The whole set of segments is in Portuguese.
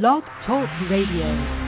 Blog Talk Radio.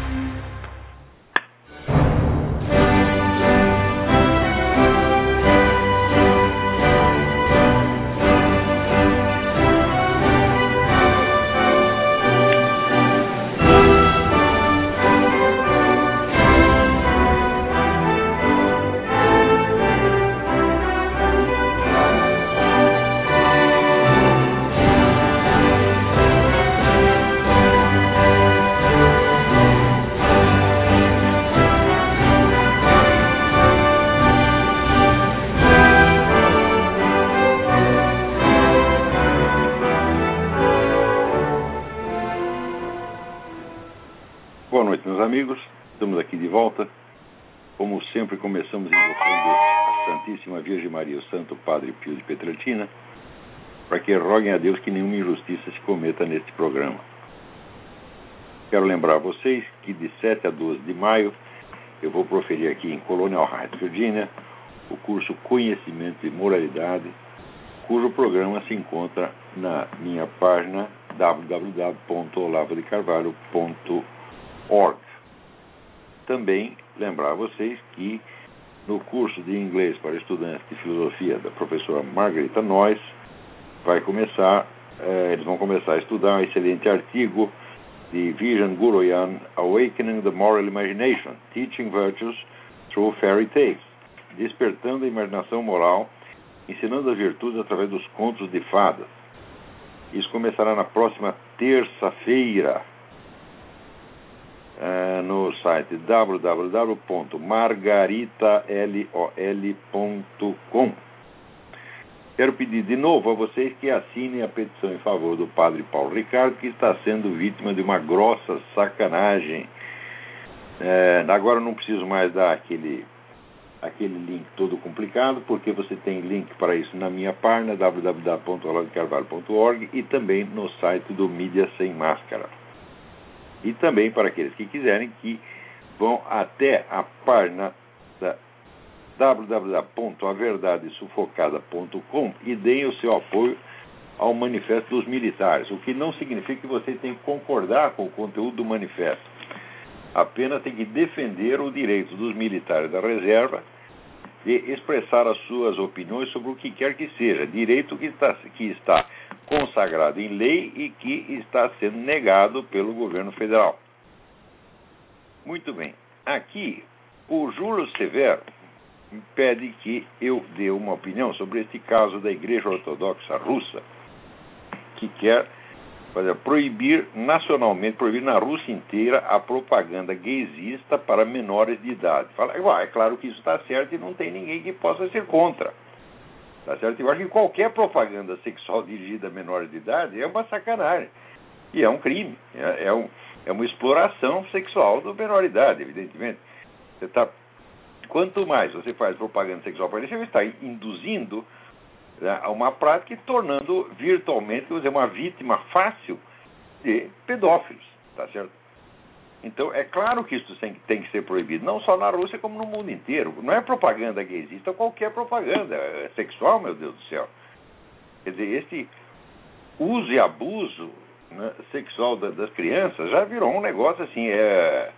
Petrelcina, para que roguem a Deus que nenhuma injustiça se cometa neste programa. Quero lembrar a vocês que de 7 a 12 de maio eu vou proferir aqui em Colonial Heights, Virgínia, o curso Conhecimento e Moralidade, cujo programa se encontra na minha página www.olavodecarvalho.org. Também lembrar a vocês que no curso de inglês para estudantes de filosofia da professora Margarita Noyes vai começar, eh, eles vão começar a estudar um excelente artigo de Vision Guroyan, Awakening the Moral Imagination, Teaching Virtues Through Fairy Tales, despertando a imaginação moral, ensinando as virtudes através dos contos de fadas. Isso começará na próxima terça-feira eh, no site www.margaritalol.com. Quero pedir de novo a vocês que assinem a petição em favor do padre Paulo Ricardo, que está sendo vítima de uma grossa sacanagem. É, agora não preciso mais dar aquele, aquele link todo complicado, porque você tem link para isso na minha página, www.oladecarvalho.org e também no site do Mídia Sem Máscara. E também para aqueles que quiserem que vão até a página da www.averdadesufocada.com e deem o seu apoio ao manifesto dos militares, o que não significa que você tem que concordar com o conteúdo do manifesto. Apenas tem que defender o direito dos militares da reserva de expressar as suas opiniões sobre o que quer que seja, direito que está, que está consagrado em lei e que está sendo negado pelo governo federal. Muito bem. Aqui, o Júlio Severo pede que eu dê uma opinião sobre este caso da Igreja Ortodoxa Russa, que quer fazer, proibir nacionalmente, proibir na Rússia inteira a propaganda gaysista para menores de idade. Fala, é claro que isso está certo e não tem ninguém que possa ser contra. Tá certo? Eu acho que qualquer propaganda sexual dirigida a menores de idade é uma sacanagem. E é um crime. É, é, um, é uma exploração sexual do menor de idade, evidentemente. Você tá, quanto mais você faz propaganda sexual para ele, você está induzindo né, a uma prática e tornando virtualmente dizer, uma vítima fácil de pedófilos. Tá certo? Então, é claro que isso tem, tem, que ser proibido, não só na Rússia, como no mundo inteiro. Não é propaganda que existe, é qualquer propaganda é sexual, meu Deus do céu. Quer dizer, esse uso e abuso né, sexual da, das crianças já virou um negócio assim, é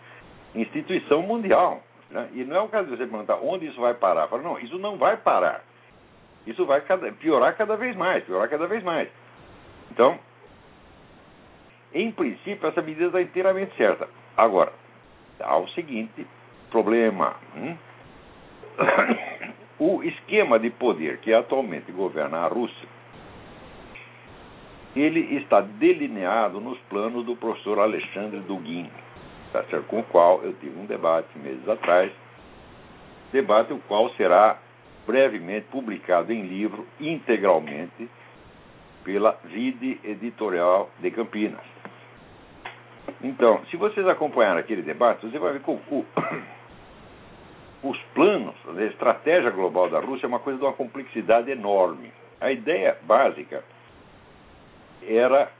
instituição mundial. Né? E não é o caso de você perguntar onde isso vai parar. Fala, não, isso não vai parar. Isso vai cada, piorar cada vez mais, piorar cada vez mais. Então, em princípio, essa medida está inteiramente certa. Agora, há o seguinte problema. Hum? O esquema de poder que atualmente governa a Rússia, ele está delineado nos planos do professor Alexandre Dugin, tá com o qual eu tive um debate meses atrás, debate o qual será brevemente publicado em livro integralmente pela Vide Editorial de Campinas. Então, se vocês acompanharem aquele debate, você vai ver que o, o, os planos, a estratégia global da Rússia é uma coisa de uma complexidade enorme. A ideia básica era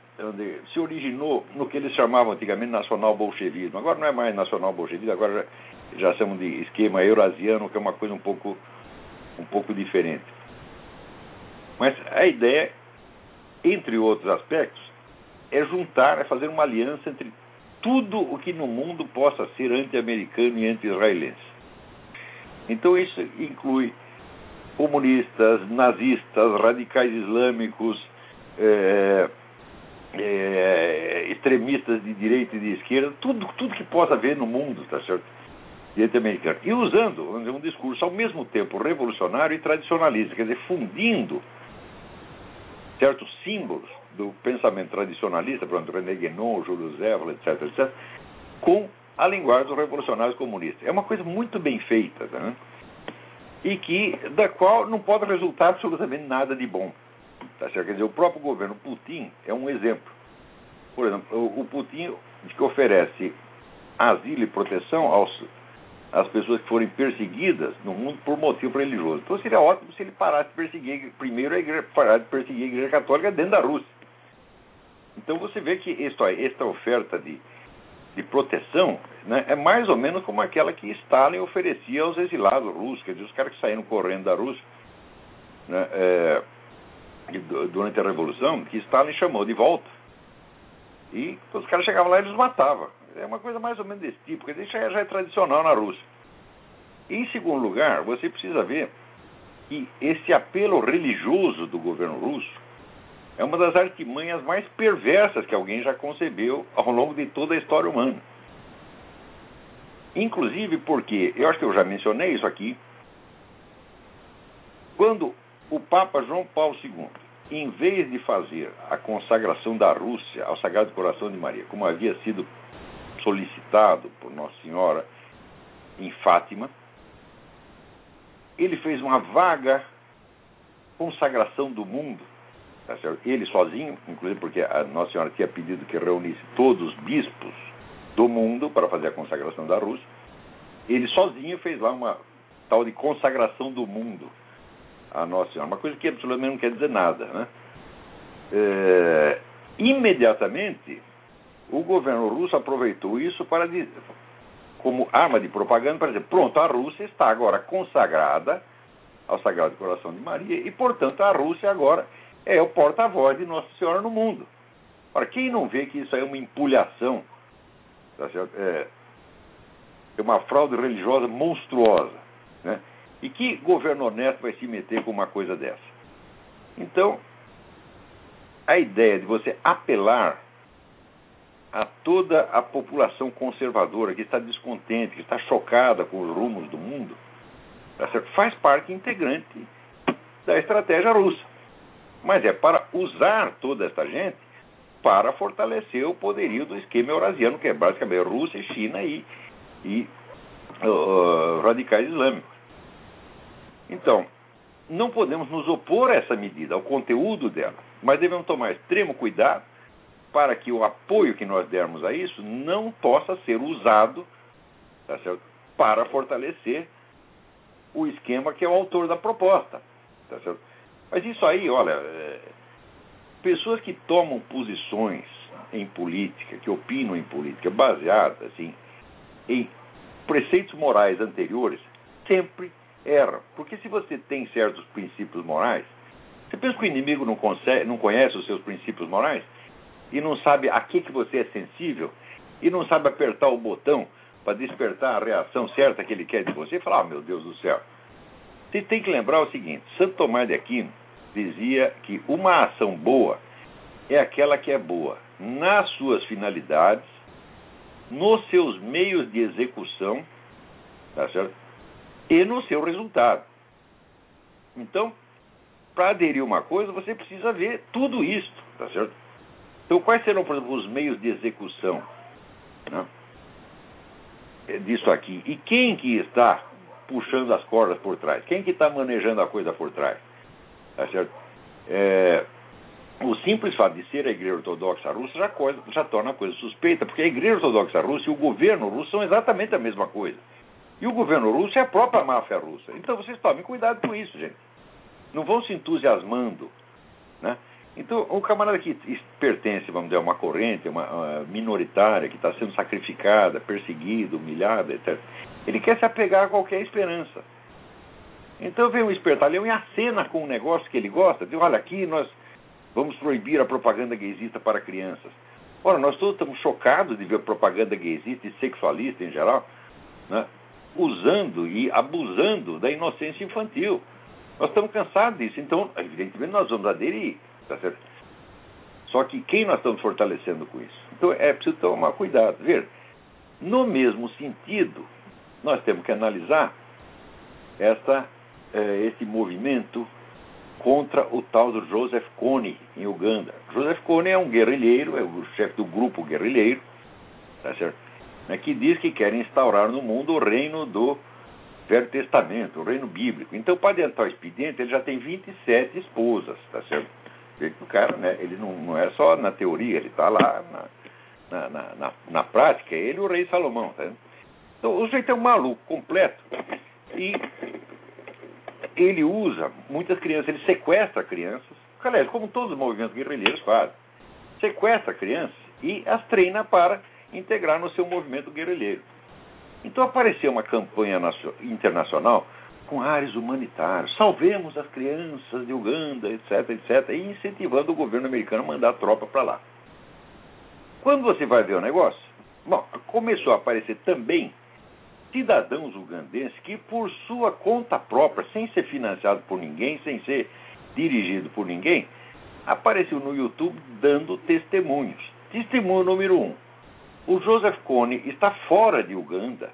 se originou no que eles chamavam antigamente nacional-bolchevismo. Agora não é mais nacional-bolchevismo, agora já, já chamam de esquema eurasiano, que é uma coisa um pouco, um pouco diferente. Mas a ideia, entre outros aspectos, é juntar, é fazer uma aliança entre tudo o que no mundo possa ser anti-americano e anti-israelense. Então isso inclui comunistas, nazistas, radicais islâmicos, é, é, extremistas de direita e de esquerda, tudo, tudo que possa haver no mundo, tá certo? Direita americano. E usando dizer, um discurso ao mesmo tempo revolucionário e tradicionalista, quer dizer, fundindo certos símbolos do pensamento tradicionalista, por exemplo, René Guénon, Júlio Zévola, etc., etc., com a linguagem dos revolucionários comunistas. É uma coisa muito bem feita, tá, né? e que da qual não pode resultar absolutamente nada de bom. Tá certo? Quer dizer, o próprio governo Putin é um exemplo. Por exemplo, o Putin que oferece asilo e proteção aos, às pessoas que forem perseguidas no mundo por motivo religioso. Então seria ótimo se ele parasse de perseguir primeiro a igreja, parar de perseguir a igreja católica dentro da Rússia. Então você vê que esta, esta oferta de, de proteção né, é mais ou menos como aquela que Stalin oferecia aos exilados russos, quer dizer, os caras que saíram correndo da Rússia né, é, durante a Revolução, que Stalin chamou de volta. E os caras chegavam lá e eles matavam. É uma coisa mais ou menos desse tipo, porque isso já é tradicional na Rússia. Em segundo lugar, você precisa ver que esse apelo religioso do governo russo é uma das artimanhas mais perversas que alguém já concebeu ao longo de toda a história humana. Inclusive porque, eu acho que eu já mencionei isso aqui, quando o Papa João Paulo II, em vez de fazer a consagração da Rússia ao Sagrado Coração de Maria, como havia sido solicitado por Nossa Senhora em Fátima, ele fez uma vaga consagração do mundo Tá ele sozinho, inclusive porque a Nossa Senhora tinha pedido que reunisse todos os bispos do mundo para fazer a consagração da Rússia. Ele sozinho fez lá uma tal de consagração do mundo a Nossa Senhora, uma coisa que absolutamente não quer dizer nada. Né? É, imediatamente, o governo russo aproveitou isso para dizer, como arma de propaganda para dizer: pronto, a Rússia está agora consagrada ao Sagrado Coração de Maria e, portanto, a Rússia agora é o porta-voz de Nossa Senhora no mundo. Para quem não vê que isso é uma empulhação, tá é, é uma fraude religiosa monstruosa, né? E que governo honesto vai se meter com uma coisa dessa? Então, a ideia de você apelar a toda a população conservadora que está descontente, que está chocada com os rumos do mundo, tá faz parte integrante da estratégia russa mas é para usar toda esta gente para fortalecer o poderio do esquema eurasiano, que é basicamente Rússia, China e, e uh, radicais islâmicos. Então, não podemos nos opor a essa medida, ao conteúdo dela, mas devemos tomar extremo cuidado para que o apoio que nós dermos a isso não possa ser usado tá para fortalecer o esquema que é o autor da proposta. Tá certo? Mas isso aí, olha, é, pessoas que tomam posições em política, que opinam em política, baseadas assim, em preceitos morais anteriores, sempre erram. Porque se você tem certos princípios morais, você pensa que o inimigo não, consegue, não conhece os seus princípios morais e não sabe a que, que você é sensível e não sabe apertar o botão para despertar a reação certa que ele quer de você e falar, ah, meu Deus do céu, você tem que lembrar o seguinte: Santo Tomás de Aquino dizia que uma ação boa é aquela que é boa nas suas finalidades, nos seus meios de execução, tá certo? E no seu resultado. Então, para aderir uma coisa, você precisa ver tudo isso, tá certo? Então, quais serão, por exemplo, os meios de execução né, disso aqui? E quem que está puxando as cordas por trás? Quem que está manejando a coisa por trás? Tá certo? É, o simples fato de ser a Igreja Ortodoxa Russa já, coisa, já torna a coisa suspeita, porque a Igreja Ortodoxa Russa e o governo russo são exatamente a mesma coisa. E o governo russo é a própria máfia russa. Então vocês tomem cuidado com isso, gente. Não vão se entusiasmando. Né? Então, o camarada que pertence, vamos dizer, a uma corrente, uma, uma minoritária, que está sendo sacrificada, perseguida, humilhada, etc., ele quer se apegar a qualquer esperança. Então vem um espertalhão e acena com um negócio que ele gosta, diz, olha, aqui nós vamos proibir a propaganda gaysista para crianças. Ora, nós todos estamos chocados de ver propaganda gaysista e sexualista em geral, né, usando e abusando da inocência infantil. Nós estamos cansados disso, então, evidentemente, nós vamos aderir. Tá certo? Só que quem nós estamos fortalecendo com isso? Então é preciso tomar cuidado. Ver, no mesmo sentido, nós temos que analisar esta, eh, esse movimento contra o tal do Joseph Kony, em Uganda. Joseph Kony é um guerrilheiro, é o chefe do grupo guerrilheiro, tá certo? Né, que diz que quer instaurar no mundo o reino do Velho Testamento, o reino bíblico. Então, para adiantar o expediente, ele já tem 27 esposas, tá certo? O cara, né, ele não, não é só na teoria, ele está lá na, na, na, na, prática, é ele e o rei Salomão, tá Então, o sujeito é um maluco completo. E ele usa muitas crianças, ele sequestra crianças, aliás, como todos os movimentos guerrilheiros fazem, sequestra crianças e as treina para integrar no seu movimento guerrilheiro. Então apareceu uma campanha internacional com áreas humanitárias, salvemos as crianças de Uganda, etc, etc, e incentivando o governo americano a mandar tropa para lá. Quando você vai ver o negócio, bom, começou a aparecer também cidadãos ugandenses que, por sua conta própria, sem ser financiado por ninguém, sem ser dirigido por ninguém, apareceu no YouTube dando testemunhos. Testemunho número um: o Joseph Kony está fora de Uganda,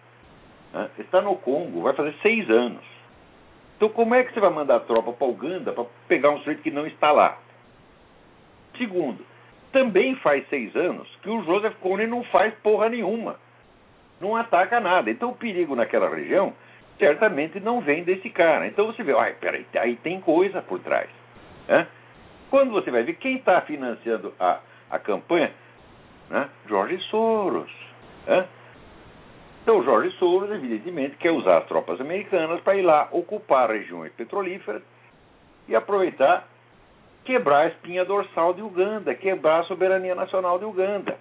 né? está no Congo, vai fazer seis anos. Então, como é que você vai mandar tropa para Uganda para pegar um sujeito que não está lá? Segundo, também faz seis anos que o Joseph Kony não faz porra nenhuma não ataca nada. Então o perigo naquela região certamente não vem desse cara. Então você vê, ai, peraí, aí tem coisa por trás. Né? Quando você vai ver quem está financiando a, a campanha, né? Jorge Soros. Né? Então Jorge Soros, evidentemente, quer usar as tropas americanas para ir lá ocupar regiões petrolíferas e aproveitar quebrar a espinha dorsal de Uganda, quebrar a soberania nacional de Uganda.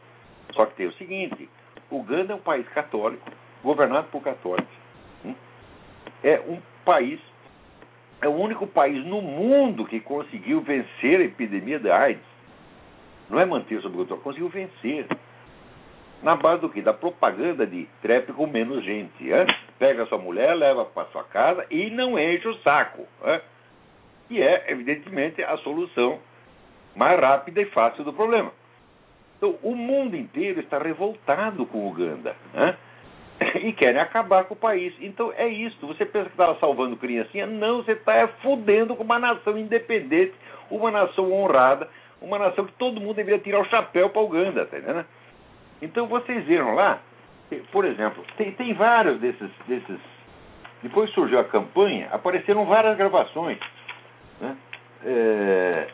Só que tem o seguinte, Uganda é um país católico, governado por católicos. Hum? É um país, é o único país no mundo que conseguiu vencer a epidemia da AIDS. Não é manter sob controle, conseguiu vencer. Na base do que? Da propaganda de trepe com menos gente. Hein? Pega sua mulher, leva para sua casa e não enche o saco. Que é, evidentemente, a solução mais rápida e fácil do problema. Então, o mundo inteiro está revoltado com Uganda. Né? E querem acabar com o país. Então é isso. Você pensa que estava salvando criancinha? Não, você está fudendo com uma nação independente, uma nação honrada, uma nação que todo mundo deveria tirar o chapéu para Uganda, tá entendendo? Então vocês viram lá, por exemplo, tem, tem vários desses, desses. Depois surgiu a campanha, apareceram várias gravações. Né? É,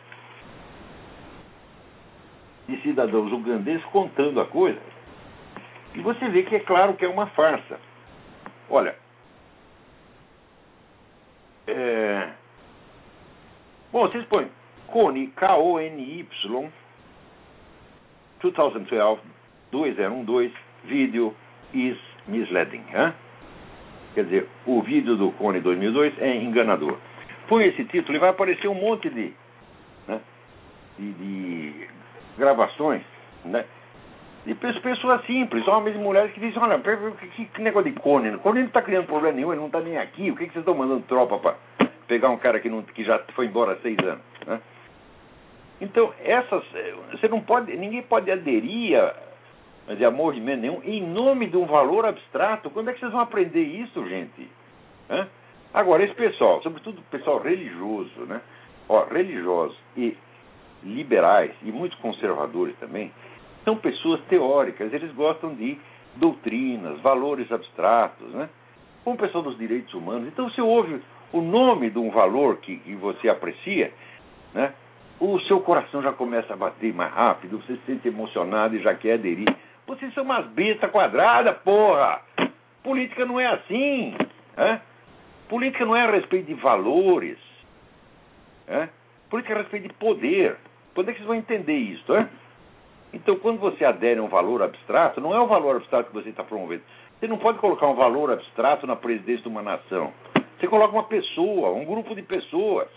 de cidadãos ugandeses contando a coisa. E você vê que é claro que é uma farsa. Olha, é... bom, vocês põem Kony, K-O-N-Y, 2012, 2012, vídeo is misleading. Hein? Quer dizer, o vídeo do Cone 2002 é enganador. Põe esse título e vai aparecer um monte de, né, de, de gravações, né? De pessoas simples, homens e mulheres que dizem, olha, que, que negócio de Cone? Cone não está criando problema nenhum, ele não está nem aqui. O que, que vocês estão mandando tropa para pegar um cara que, não, que já foi embora há seis anos? Né? Então, essas. Eh, você não pode. Ninguém pode aderir a, dizer, a movimento nenhum em nome de um valor abstrato. Quando é que vocês vão aprender isso, gente? Né? Agora, esse pessoal, sobretudo o pessoal religioso, né? Ó, religioso e liberais e muitos conservadores também, são pessoas teóricas, eles gostam de doutrinas, valores abstratos, né? como o pessoal dos direitos humanos. Então, se ouve o nome de um valor que, que você aprecia, né? o seu coração já começa a bater mais rápido, você se sente emocionado e já quer aderir. Vocês são umas bestas quadradas, porra! Política não é assim. Né? Política não é a respeito de valores. Né? Política é a respeito de poder. Quando é que vocês vão entender isso? Né? Então, quando você adere a um valor abstrato, não é o valor abstrato que você está promovendo. Você não pode colocar um valor abstrato na presidência de uma nação. Você coloca uma pessoa, um grupo de pessoas.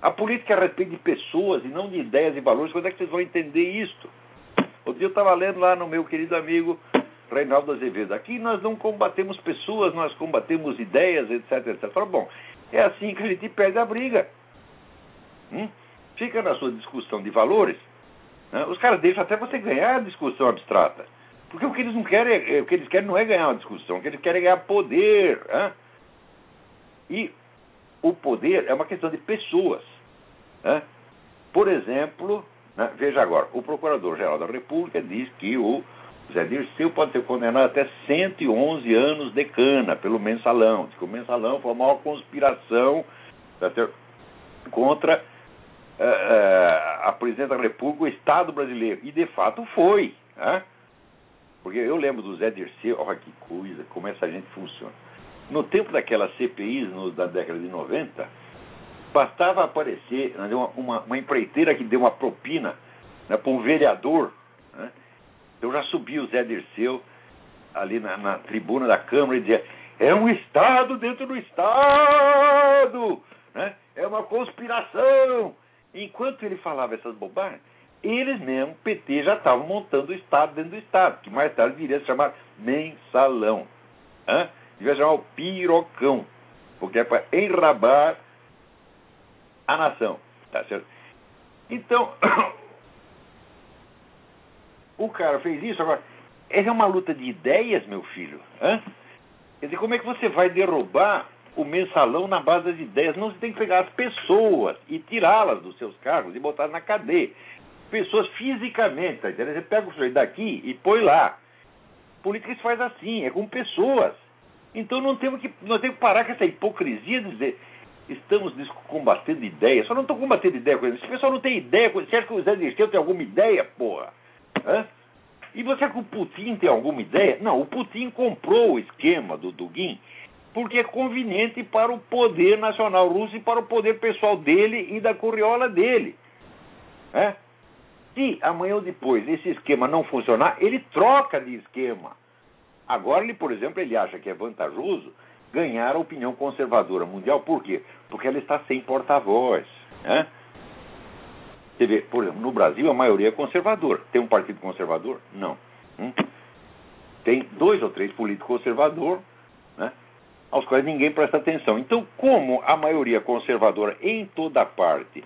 A política é a respeito de pessoas e não de ideias e valores. Quando é que vocês vão entender isso? Outro dia eu estava lendo lá no meu querido amigo Reinaldo Azevedo. Aqui nós não combatemos pessoas, nós combatemos ideias, etc, etc. Bom, é assim que a gente perde a briga. Hum? Fica na sua discussão de valores. Né? Os caras deixam até você ganhar a discussão abstrata. Porque o que eles não querem, é, o que eles querem não é ganhar uma discussão, o que eles querem é ganhar poder. Né? E o poder é uma questão de pessoas. Né? Por exemplo, né, veja agora, o Procurador-Geral da República diz que o Zé Dirceu pode ser condenado até 111 anos de cana pelo mensalão. Diz que o mensalão foi a maior conspiração contra a presidente da República, o Estado brasileiro. E de fato foi. Né? Porque eu lembro do Zé Dirceu, olha que coisa, como essa gente funciona. No tempo daquelas CPIs no, da década de 90, bastava aparecer né, uma, uma, uma empreiteira que deu uma propina né, para um vereador. Né? Eu já subi o Zé Dirceu ali na, na tribuna da Câmara e dizia: é um Estado dentro do Estado! Né? É uma conspiração! Enquanto ele falava essas bobagens, eles mesmo, PT, já estavam montando o Estado dentro do Estado, que mais tarde viria a se chamar mensalão. Né? Devia chamar o pirocão, porque é para enrabar a nação. Tá certo? Então, o cara fez isso, agora, essa é uma luta de ideias, meu filho. Hã? Quer dizer, como é que você vai derrubar o mensalão na base das ideias? Não, você tem que pegar as pessoas e tirá-las dos seus cargos e botar na cadeia. Pessoas fisicamente, tá entendendo? Você pega o sujeito daqui e põe lá. Política se faz assim, é com pessoas. Então não temos que, nós temos que parar com essa hipocrisia de dizer estamos combatendo ideias. Só não estou combatendo ideia com eles. Esse pessoal não tem ideia. Você acha que o Zé Dirceu tem alguma ideia, porra? Hã? E você acha que o Putin tem alguma ideia? Não, o Putin comprou o esquema do Dugin porque é conveniente para o poder nacional russo e para o poder pessoal dele e da curriola dele. É? Se amanhã ou depois esse esquema não funcionar, ele troca de esquema. Agora, ele, por exemplo, ele acha que é vantajoso ganhar a opinião conservadora mundial. Por quê? Porque ela está sem porta-voz. Né? Você vê, por exemplo, no Brasil a maioria é conservadora. Tem um partido conservador? Não. Hum? Tem dois ou três políticos conservadores? Aos quais ninguém presta atenção. Então, como a maioria conservadora em toda parte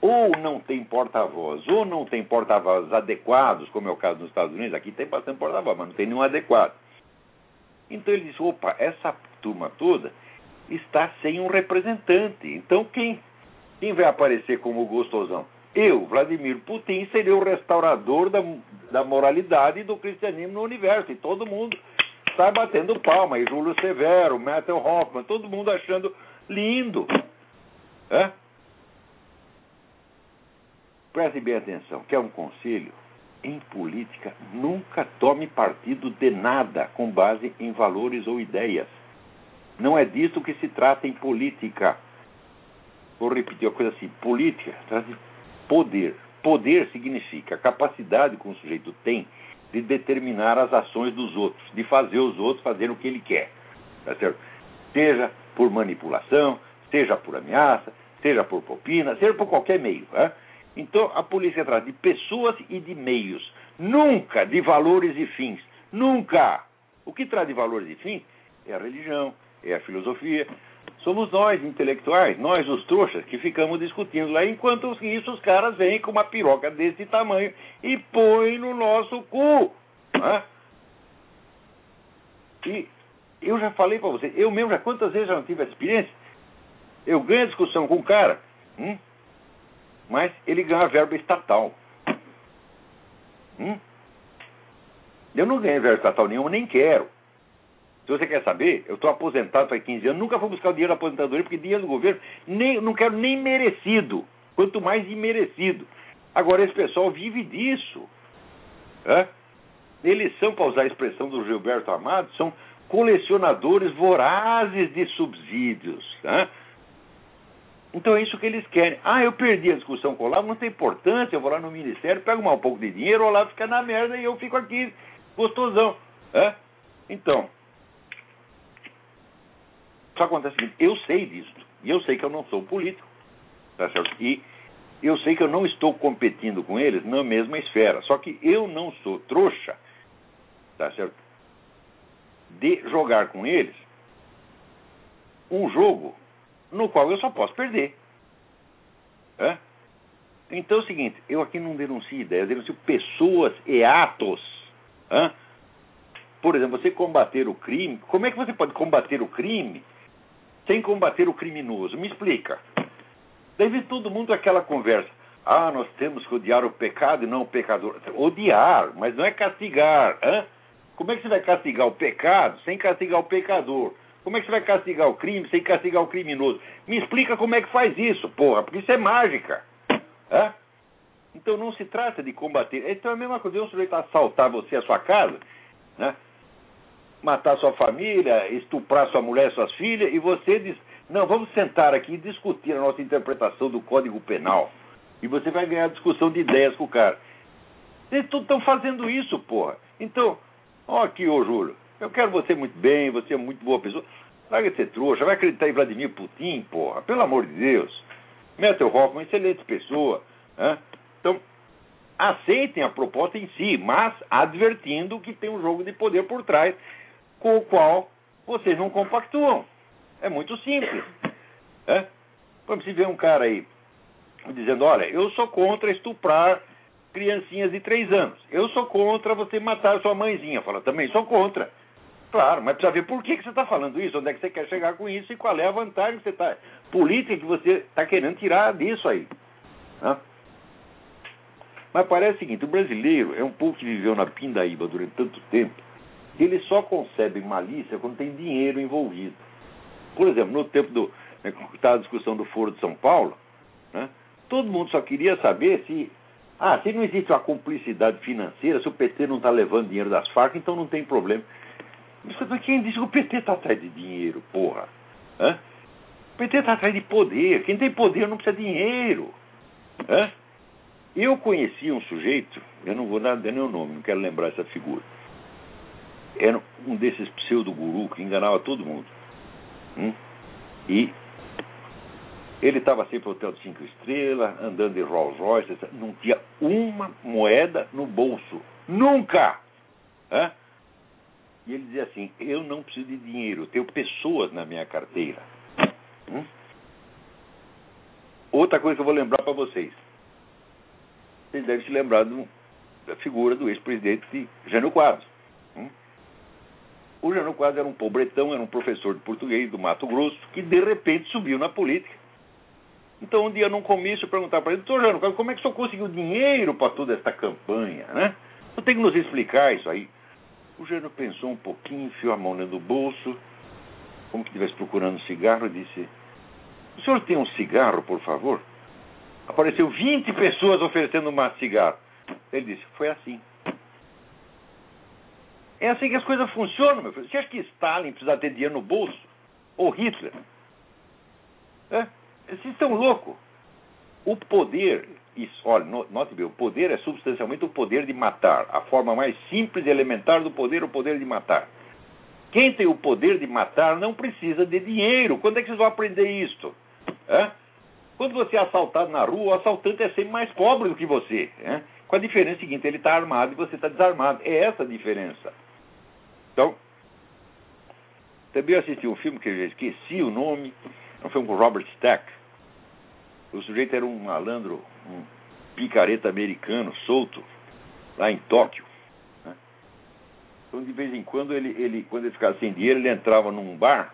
ou não tem porta-voz, ou não tem porta-voz adequados, como é o caso nos Estados Unidos, aqui tem bastante porta-voz, mas não tem nenhum adequado. Então ele disse: opa, essa turma toda está sem um representante. Então quem, quem vai aparecer como gostosão? Eu, Vladimir Putin, seria o restaurador da, da moralidade e do cristianismo no universo. E todo mundo está batendo palma. E Júlio Severo, Matthew Hoffman, todo mundo achando lindo. É? Preste bem atenção, quer um conselho? Em política, nunca tome partido de nada com base em valores ou ideias. Não é disso que se trata em política. Vou repetir uma coisa assim: política trata de poder. Poder significa a capacidade que um sujeito tem de determinar as ações dos outros, de fazer os outros fazerem o que ele quer. Tá certo? Seja por manipulação, seja por ameaça, seja por propina, seja por qualquer meio. Né? Então, a polícia trata de pessoas e de meios, nunca de valores e fins. Nunca! O que traz de valores e fins é a religião, é a filosofia. Somos nós, intelectuais, nós, os trouxas, que ficamos discutindo lá, enquanto isso os caras vêm com uma piroca desse tamanho e põem no nosso cu. Né? E eu já falei para você, eu mesmo já quantas vezes já não tive essa experiência? Eu ganho a discussão com um cara, hum, mas ele ganha verba estatal. Hum? Eu não ganho verba estatal nenhuma, nem quero. Se você quer saber, eu estou aposentado há 15 anos, nunca vou buscar o dinheiro da aposentadoria, porque dinheiro do governo nem, não quero nem merecido, quanto mais imerecido. Agora, esse pessoal vive disso. É? Eles são, para usar a expressão do Gilberto Amado, são colecionadores vorazes de subsídios. É? Então é isso que eles querem. Ah, eu perdi a discussão com o Olavo, não tem importância, eu vou lá no ministério, pego um pouco de dinheiro, o Olavo fica na merda e eu fico aqui gostosão. É? Então, só acontece o seguinte, eu sei disso. E eu sei que eu não sou político. Tá certo? E eu sei que eu não estou competindo com eles na mesma esfera. Só que eu não sou trouxa, tá certo? De jogar com eles um jogo no qual eu só posso perder. É? Então é o seguinte, eu aqui não denuncio ideias, denuncio pessoas e atos. Por exemplo, você combater o crime, como é que você pode combater o crime sem combater o criminoso? Me explica. Deve todo mundo aquela conversa. Ah, nós temos que odiar o pecado e não o pecador. Odiar, mas não é castigar. Hein? Como é que você vai castigar o pecado sem castigar o pecador? Como é que você vai castigar o crime sem castigar o criminoso? Me explica como é que faz isso, porra, porque isso é mágica. Hein? Então não se trata de combater. Então é a mesma coisa, um sujeito assaltar você, a sua casa, né? Matar sua família, estuprar sua mulher, suas filhas, e você diz, não, vamos sentar aqui e discutir a nossa interpretação do Código Penal. E você vai ganhar discussão de ideias com o cara. Eles estão fazendo isso, porra. Então, ó aqui, ô Júlio, eu quero você muito bem, você é muito boa pessoa. Larga ser trouxa, vai acreditar em Vladimir Putin, porra, pelo amor de Deus. Metal Hoffman, excelente pessoa. Né? Então, aceitem a proposta em si, mas advertindo que tem um jogo de poder por trás com o qual vocês não compactuam. É muito simples. É? Como se vê um cara aí dizendo: olha, eu sou contra estuprar criancinhas de três anos. Eu sou contra você matar sua mãezinha. Fala, também sou contra. Claro, mas precisa ver por que, que você está falando isso, onde é que você quer chegar com isso e qual é a vantagem que você está. política que você está querendo tirar disso aí. Né? Mas parece o seguinte: o brasileiro é um povo que viveu na pindaíba durante tanto tempo que ele só concebe malícia quando tem dinheiro envolvido. Por exemplo, no tempo do. Né, a discussão do Foro de São Paulo, né, todo mundo só queria saber se. Ah, se não existe uma cumplicidade financeira, se o PT não está levando dinheiro das Farc, então não tem problema. Mas quem disse que o PT está atrás de dinheiro, porra? Hã? O PT está atrás de poder. Quem tem poder não precisa de dinheiro. Hã? Eu conheci um sujeito, eu não vou dar nenhum nome, não quero lembrar essa figura. Era um desses pseudo-guru que enganava todo mundo. Hum? E ele estava sempre no hotel de cinco estrelas, andando de Rolls Royce, não tinha uma moeda no bolso. Nunca! Hã? E ele dizia assim: Eu não preciso de dinheiro, eu tenho pessoas na minha carteira. Hum? Outra coisa que eu vou lembrar para vocês. Vocês devem se lembrar do, da figura do ex-presidente Jânio Quadros. O Jânio Quadros era um pobretão, era um professor de português do Mato Grosso, que de repente subiu na política. Então, um dia num comício, eu perguntava para ele, doutor Jânio Quadros, como é que o senhor conseguiu dinheiro para toda essa campanha? Né? Você tem que nos explicar isso aí. O Jânio pensou um pouquinho, enfiou a mão dentro do bolso, como que estivesse procurando um cigarro, e disse: O senhor tem um cigarro, por favor? Apareceu 20 pessoas oferecendo um cigarro. Ele disse: Foi assim. É assim que as coisas funcionam, meu filho. Você acha que Stalin precisa ter dinheiro no bolso? Ou Hitler? É? Vocês estão loucos. O poder, isso, olha, note bem, o poder é substancialmente o poder de matar. A forma mais simples e elementar do poder é o poder de matar. Quem tem o poder de matar não precisa de dinheiro. Quando é que vocês vão aprender isso? É? Quando você é assaltado na rua, o assaltante é sempre mais pobre do que você. É? Com a diferença seguinte, ele está armado e você está desarmado. É essa a diferença. Então, também assisti um filme que eu esqueci o nome, é um filme com Robert Stack. O sujeito era um malandro, um picareta americano, solto, lá em Tóquio. Né? Então, de vez em quando, ele, ele, quando ele ficava sem dinheiro, ele entrava num bar,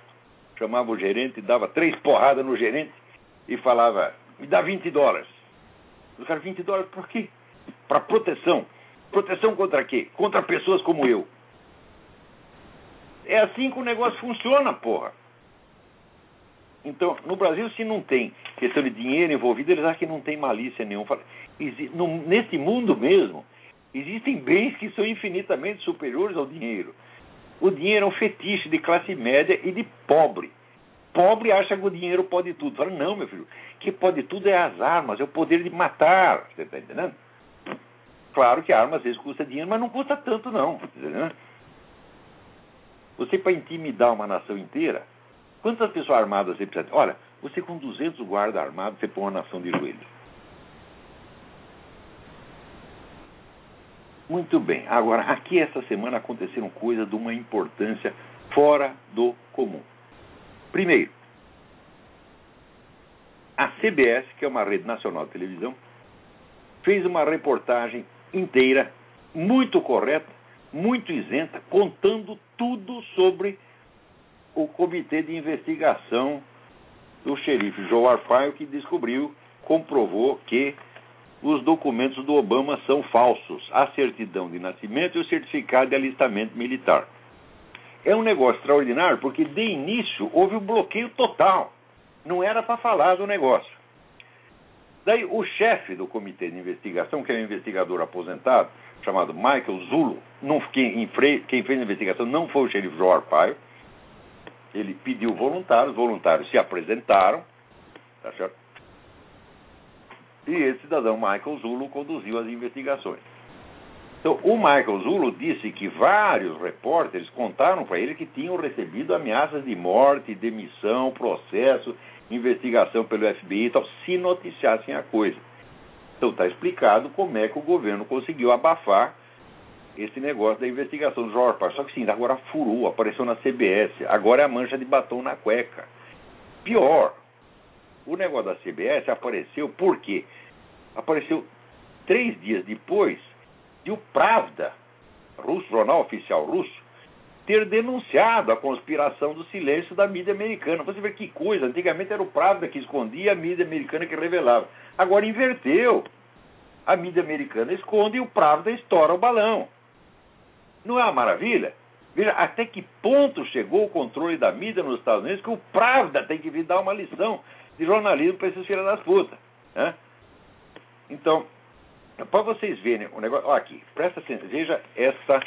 chamava o gerente, dava três porradas no gerente e falava: Me dá 20 dólares. O cara, 20 dólares por quê? Para proteção. Proteção contra quê? Contra pessoas como eu. É assim que o negócio funciona, porra. Então, no Brasil, se não tem questão de dinheiro envolvido, eles acham que não tem malícia nenhuma. Nesse mundo mesmo, existem bens que são infinitamente superiores ao dinheiro. O dinheiro é um fetiche de classe média e de pobre. Pobre acha que o dinheiro pode tudo. Fala, não, meu filho, que pode tudo é as armas, é o poder de matar. Você está entendendo? Claro que a arma às vezes custa dinheiro, mas não custa tanto, não. Tá entendendo? Você, para intimidar uma nação inteira, quantas pessoas armadas você precisa? Olha, você com 200 guardas armados, você põe uma nação de joelho. Muito bem, agora, aqui essa semana aconteceram coisas de uma importância fora do comum. Primeiro, a CBS, que é uma rede nacional de televisão, fez uma reportagem inteira, muito correta, muito isenta, contando tudo sobre o comitê de investigação do xerife Joe Arpaio, que descobriu, comprovou que os documentos do Obama são falsos, a certidão de nascimento e o certificado de alistamento militar. É um negócio extraordinário porque, de início, houve um bloqueio total. Não era para falar do negócio. Daí, o chefe do comitê de investigação, que é um investigador aposentado, chamado Michael Zulo, não, quem, quem, fez a investigação não foi o xerife Joe Arpaio, ele pediu voluntários, os voluntários se apresentaram, tá certo? E esse cidadão Michael Zulo conduziu as investigações. Então, o Michael Zulo disse que vários repórteres contaram para ele que tinham recebido ameaças de morte, demissão, processo, investigação pelo FBI e tal, se noticiassem a coisa. Então está explicado como é que o governo conseguiu abafar esse negócio da investigação do Jorge Só que sim, agora furou, apareceu na CBS, agora é a mancha de batom na cueca. Pior, o negócio da CBS apareceu por quê? Apareceu três dias depois de o Pravda, russo, jornal oficial russo, ter denunciado a conspiração do silêncio da mídia americana. Você vê que coisa, antigamente era o Pravda que escondia, a mídia americana que revelava. Agora inverteu. A mídia americana esconde e o Pravda estoura o balão. Não é uma maravilha? Veja até que ponto chegou o controle da mídia nos Estados Unidos que o Pravda tem que vir dar uma lição de jornalismo para esses filhos das putas. Né? Então, para vocês verem o negócio. Olha aqui, presta atenção, veja essa.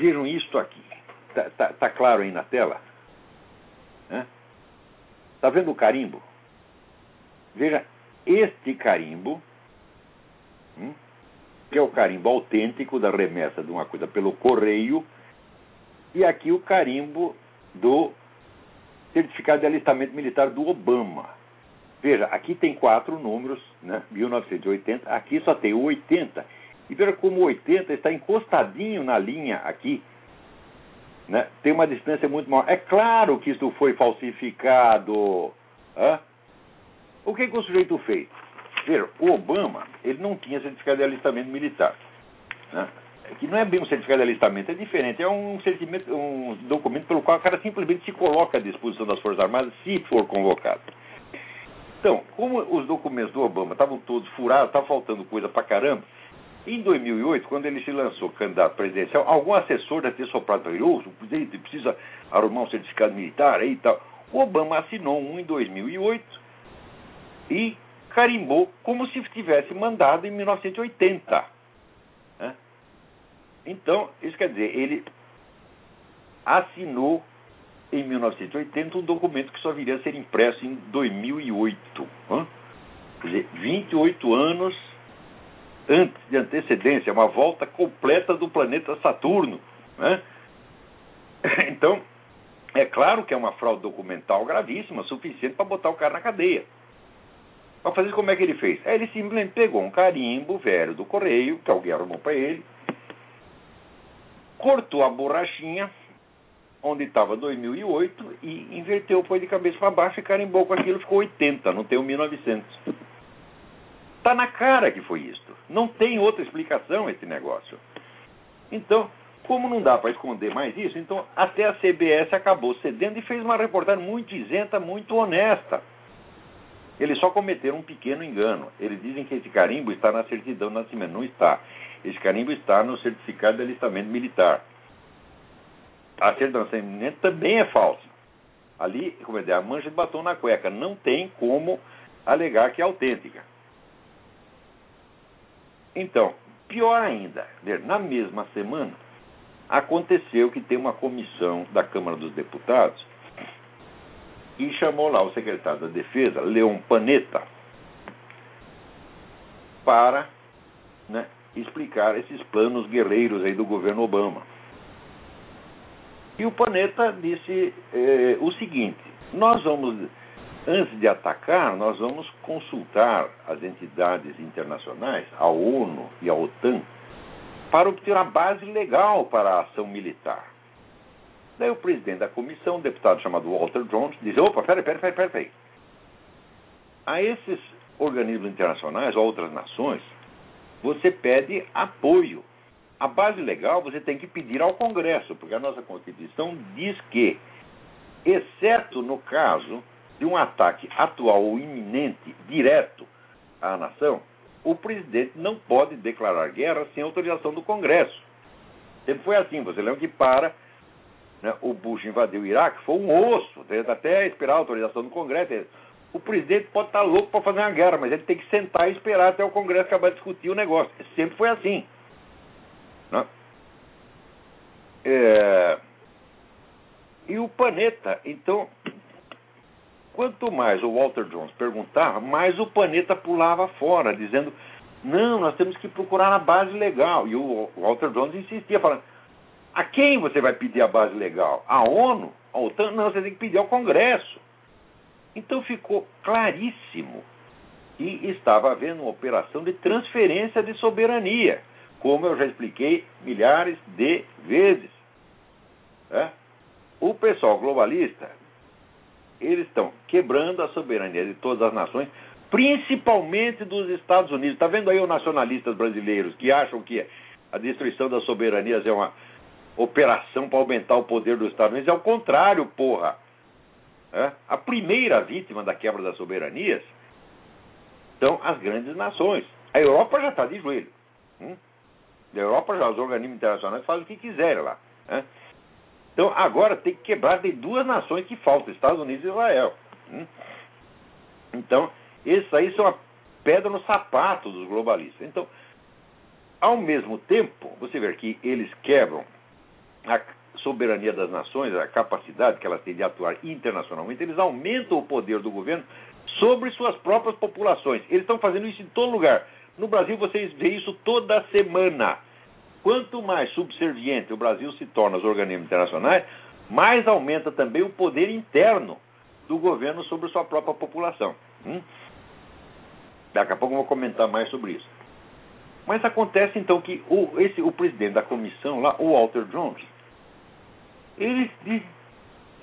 Vejam isto aqui. Tá, tá, tá claro aí na tela? Está vendo o carimbo? Veja, este carimbo, hum, que é o carimbo autêntico da remessa de uma coisa pelo correio, e aqui o carimbo do certificado de alistamento militar do Obama. Veja, aqui tem quatro números, né? 1980, aqui só tem o 80. E veja como o 80 está encostadinho na linha aqui. Né? Tem uma distância muito maior. É claro que isso foi falsificado. Hã? O que, que o sujeito fez? Veja, o Obama ele não tinha certificado de alistamento militar. Né? que não é bem um certificado de alistamento, é diferente. É um, um documento pelo qual o cara simplesmente se coloca à disposição das Forças Armadas se for convocado. Então, como os documentos do Obama estavam todos furados, estava faltando coisa pra caramba, em 2008, quando ele se lançou candidato presidencial, algum assessor deve ter soprado para ele, oh, o presidente precisa arrumar um certificado militar aí e tal. O Obama assinou um em 2008 e carimbou como se tivesse mandado em 1980. Então, isso quer dizer, ele assinou em 1980 um documento que só viria a ser impresso em 2008. Hein? Quer dizer, 28 anos antes de antecedência, uma volta completa do planeta Saturno. Né? Então, é claro que é uma fraude documental gravíssima, suficiente para botar o cara na cadeia. Para fazer como é que ele fez? Ele simplesmente pegou um carimbo velho do correio, que alguém arrumou para ele, cortou a borrachinha onde estava 2008 e inverteu, foi de cabeça para baixo e carimbou com aquilo, ficou 80, não tem o 1900. Está na cara que foi isto. Não tem outra explicação esse negócio. Então, como não dá para esconder mais isso, então até a CBS acabou cedendo e fez uma reportagem muito isenta, muito honesta. Eles só cometeram um pequeno engano. Eles dizem que esse carimbo está na certidão de nascimento. Não está. Esse carimbo está no certificado de alistamento militar. A certidão de nascimento também é falsa. Ali, como é, a mancha de batom na cueca. Não tem como alegar que é autêntica. Então, pior ainda, na mesma semana, aconteceu que tem uma comissão da Câmara dos Deputados e chamou lá o secretário da Defesa, Leon Panetta, para né, explicar esses planos guerreiros aí do governo Obama. E o Panetta disse eh, o seguinte: nós vamos antes de atacar, nós vamos consultar as entidades internacionais, a ONU e a OTAN, para obter a base legal para a ação militar. Daí o presidente da comissão, um deputado chamado Walter Jones, diz: opa, peraí, peraí, peraí, peraí. A esses organismos internacionais, ou outras nações, você pede apoio. A base legal você tem que pedir ao Congresso, porque a nossa Constituição diz que, exceto no caso de um ataque atual ou iminente, direto à nação, o presidente não pode declarar guerra sem autorização do Congresso. Sempre foi assim. Você lembra que para né, o Bush invadiu o Iraque, foi um osso, até esperar a autorização do Congresso. O presidente pode estar louco para fazer uma guerra, mas ele tem que sentar e esperar até o Congresso acabar de discutir o negócio. Sempre foi assim. Né? É... E o planeta, então, quanto mais o Walter Jones perguntava, mais o planeta pulava fora, dizendo: não, nós temos que procurar a base legal. E o Walter Jones insistia, falando: a quem você vai pedir a base legal? A ONU? A OTAN? Não, você tem que pedir ao Congresso. Então ficou claríssimo que estava havendo uma operação de transferência de soberania como eu já expliquei milhares de vezes. Né? O pessoal globalista, eles estão quebrando a soberania de todas as nações, principalmente dos Estados Unidos. Está vendo aí os nacionalistas brasileiros que acham que a destruição das soberanias é uma operação para aumentar o poder dos Estados Unidos? É o contrário, porra. É? A primeira vítima da quebra das soberanias são as grandes nações. A Europa já está de joelho. Hum? Da Europa já os organismos internacionais fazem o que quiserem lá. Né? Então agora tem que quebrar, tem duas nações que faltam, Estados Unidos e Israel. Né? Então, esses aí são a pedra no sapato dos globalistas. Então, ao mesmo tempo, você vê que eles quebram a soberania das nações, a capacidade que elas têm de atuar internacionalmente, eles aumentam o poder do governo sobre suas próprias populações. Eles estão fazendo isso em todo lugar. No Brasil, vocês veem isso toda semana. Quanto mais subserviente o Brasil se torna aos organismos internacionais, mais aumenta também o poder interno do governo sobre sua própria população. Hum? Daqui a pouco eu vou comentar mais sobre isso. Mas acontece então que o, esse, o presidente da comissão lá, o Walter Jones, ele diz,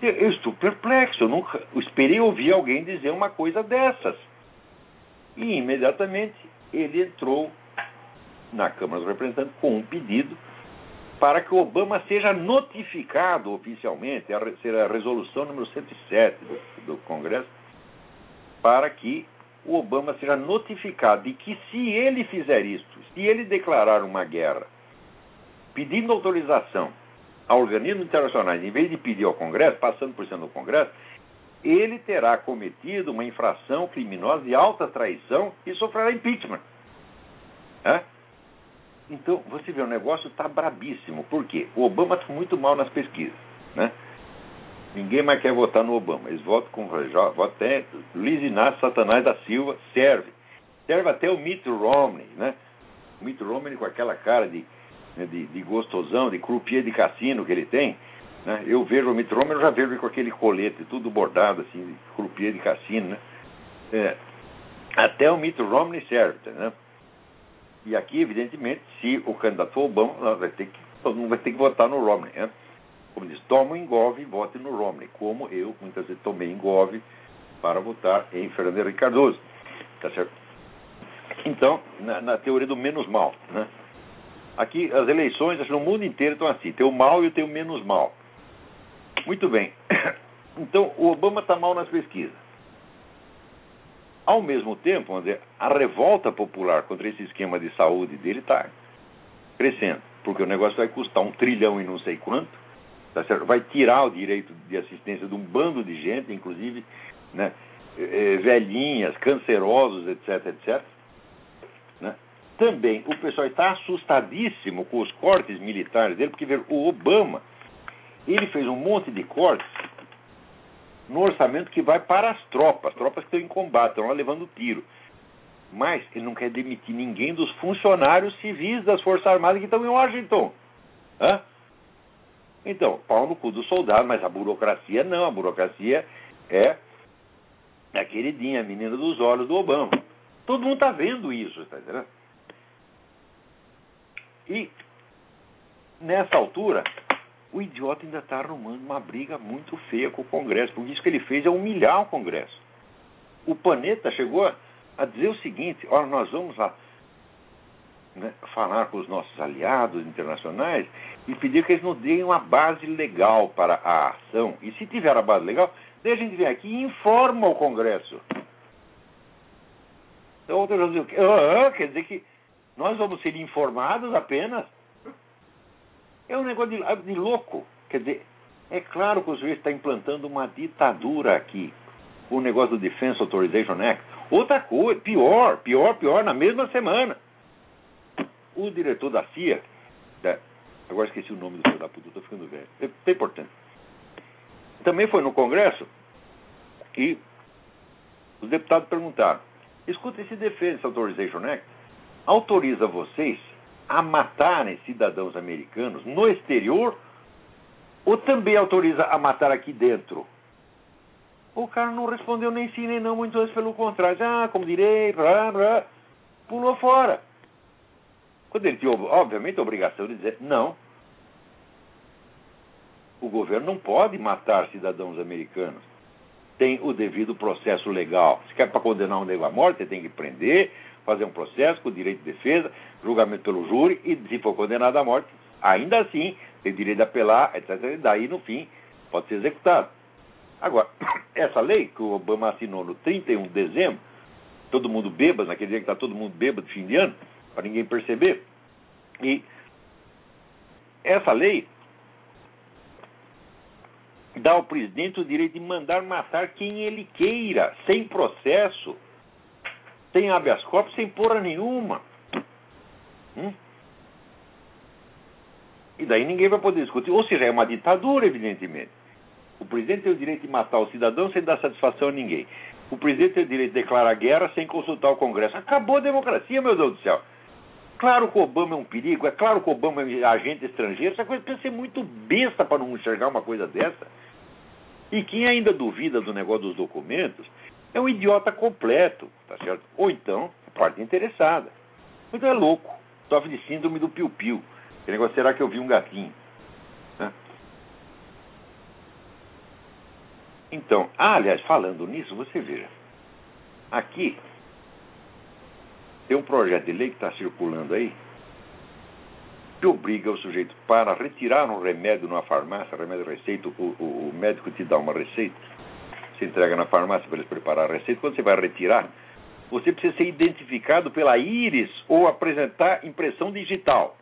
eu estou perplexo, eu nunca eu esperei ouvir alguém dizer uma coisa dessas. E imediatamente ele entrou na Câmara dos Representantes com um pedido para que o Obama seja notificado oficialmente, a, ser a resolução número 107 do, do Congresso, para que o Obama seja notificado de que se ele fizer isto, se ele declarar uma guerra, pedindo autorização a organismos internacionais, em vez de pedir ao Congresso, passando por cima do Congresso, ele terá cometido uma infração criminosa de alta traição e sofrerá impeachment. É? Então, você vê, o negócio está brabíssimo. Por quê? O Obama está muito mal nas pesquisas. Né? Ninguém mais quer votar no Obama. Eles votam com votam até Luiz Inácio Satanás da Silva, serve. Serve até o Mitt Romney, né? O Mitt Romney com aquela cara de, né, de, de gostosão, de croupier de cassino que ele tem, né? Eu vejo o Mitt Romney, eu já vejo com aquele colete, tudo bordado, assim, de croupier de cassino, né? É, até o Mitt Romney serve, né? E aqui, evidentemente, se o candidato for Obama, vai ter que, todo mundo vai ter que votar no Romney, né? Como diz, toma o engove e vote no Romney, como eu muitas vezes tomei engove para votar em Fernando Henrique Cardoso, tá certo? Então, na, na teoria do menos mal, né? Aqui, as eleições, acho, no mundo inteiro estão assim, tem o mal e tem o menos mal. Muito bem. Então, o Obama está mal nas pesquisas. Ao mesmo tempo, André, a revolta popular contra esse esquema de saúde dele está crescendo, porque o negócio vai custar um trilhão e não sei quanto, tá vai tirar o direito de assistência de um bando de gente, inclusive né, eh, velhinhas, cancerosos, etc, etc. Né? Também o pessoal está assustadíssimo com os cortes militares dele, porque ver, o Obama ele fez um monte de cortes no orçamento que vai para as tropas, tropas que estão em combate, estão lá levando tiro. Mas ele não quer demitir ninguém dos funcionários civis das Forças Armadas que estão em Washington. Hã? Então, pau no cu do soldado, mas a burocracia não, a burocracia é a queridinha, a menina dos olhos do Obama. Todo mundo está vendo isso, está entendendo? E nessa altura, o idiota ainda está arrumando uma briga muito feia com o Congresso, porque isso que ele fez é humilhar o Congresso. O Paneta chegou a dizer o seguinte: olha, nós vamos lá né, falar com os nossos aliados internacionais e pedir que eles nos deem uma base legal para a ação. E se tiver a base legal, daí a gente vem aqui e informa o Congresso. Então, outra vez, ah, quer dizer que nós vamos ser informados apenas? É um negócio de, de louco. Quer dizer, é claro que o sujeito está implantando uma ditadura aqui. O negócio do Defense Authorization Act. Outra coisa, pior, pior, pior, na mesma semana. O diretor da CIA, da, agora esqueci o nome do filho da puta, estou ficando velho. É, é importante. Também foi no Congresso e os deputados perguntaram: escuta, esse Defense Authorization Act autoriza vocês a matarem cidadãos americanos no exterior ou também autoriza a matar aqui dentro? O cara não respondeu nem sim nem não, muito antes pelo contrário. Ah, como direi, blá, blá, pulou fora. Quando ele tinha, obviamente, a obrigação de dizer não. O governo não pode matar cidadãos americanos. Tem o devido processo legal. Se quer para condenar um nego à morte, você tem que prender, fazer um processo com direito de defesa, julgamento pelo júri e, se for condenado à morte, ainda assim tem direito de apelar, etc. E daí, no fim, pode ser executado. Agora, essa lei que o Obama assinou no 31 de dezembro, todo mundo bêbado, naquele dia que está todo mundo bêbado fim de ano, para ninguém perceber, e essa lei dá ao presidente o direito de mandar matar quem ele queira, sem processo sem habeas corpus, sem porra nenhuma. Hum? E daí ninguém vai poder discutir. Ou seja, é uma ditadura, evidentemente. O presidente tem o direito de matar o cidadão sem dar satisfação a ninguém. O presidente tem o direito de declarar guerra sem consultar o Congresso. Acabou a democracia, meu Deus do céu. Claro que o Obama é um perigo, é claro que o Obama é agente estrangeiro, essa coisa precisa ser muito besta para não enxergar uma coisa dessa. E quem ainda duvida do negócio dos documentos é um idiota completo, tá certo? Ou então, parte interessada. Então é louco, sofre de síndrome do piu-piu. Negócio, será que eu vi um gatinho? Então, ah, aliás, falando nisso, você veja. Aqui tem um projeto de lei que está circulando aí que obriga o sujeito para retirar um remédio numa farmácia, remédio receita, o, o, o médico te dá uma receita se entrega na farmácia para eles preparar a receita, quando você vai retirar, você precisa ser identificado pela íris ou apresentar impressão digital.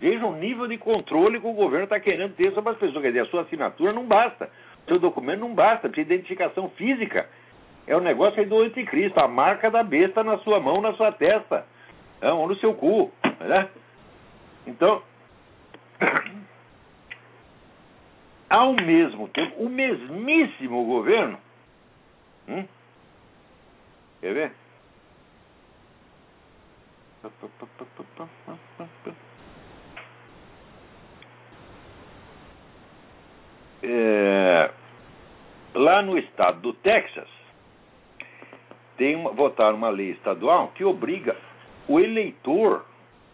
Veja o nível de controle que o governo está querendo ter sobre as pessoas. Quer dizer, a sua assinatura não basta, o seu documento não basta, precisa de identificação física. É um negócio aí do anticristo, a marca da besta na sua mão, na sua testa, é, ou no seu cu. Né? Então, ao mesmo tempo, o mesmíssimo governo. Hum? Quer ver? É, lá no estado do Texas, tem uma, uma lei estadual que obriga o eleitor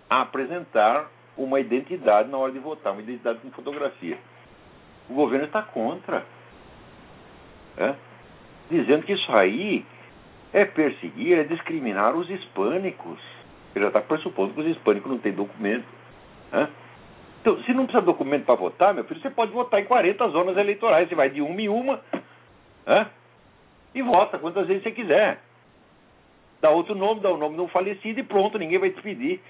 a apresentar uma identidade na hora de votar, uma identidade com fotografia. O governo está contra. É? Dizendo que isso aí é perseguir, é discriminar os hispânicos. Ele já está pressupondo que os hispânicos não têm documento. É? Então, se não precisa de documento para votar, meu filho, você pode votar em 40 zonas eleitorais. Você vai de uma em uma é? e vota quantas vezes você quiser. Dá outro nome, dá o nome de um falecido e pronto, ninguém vai te pedir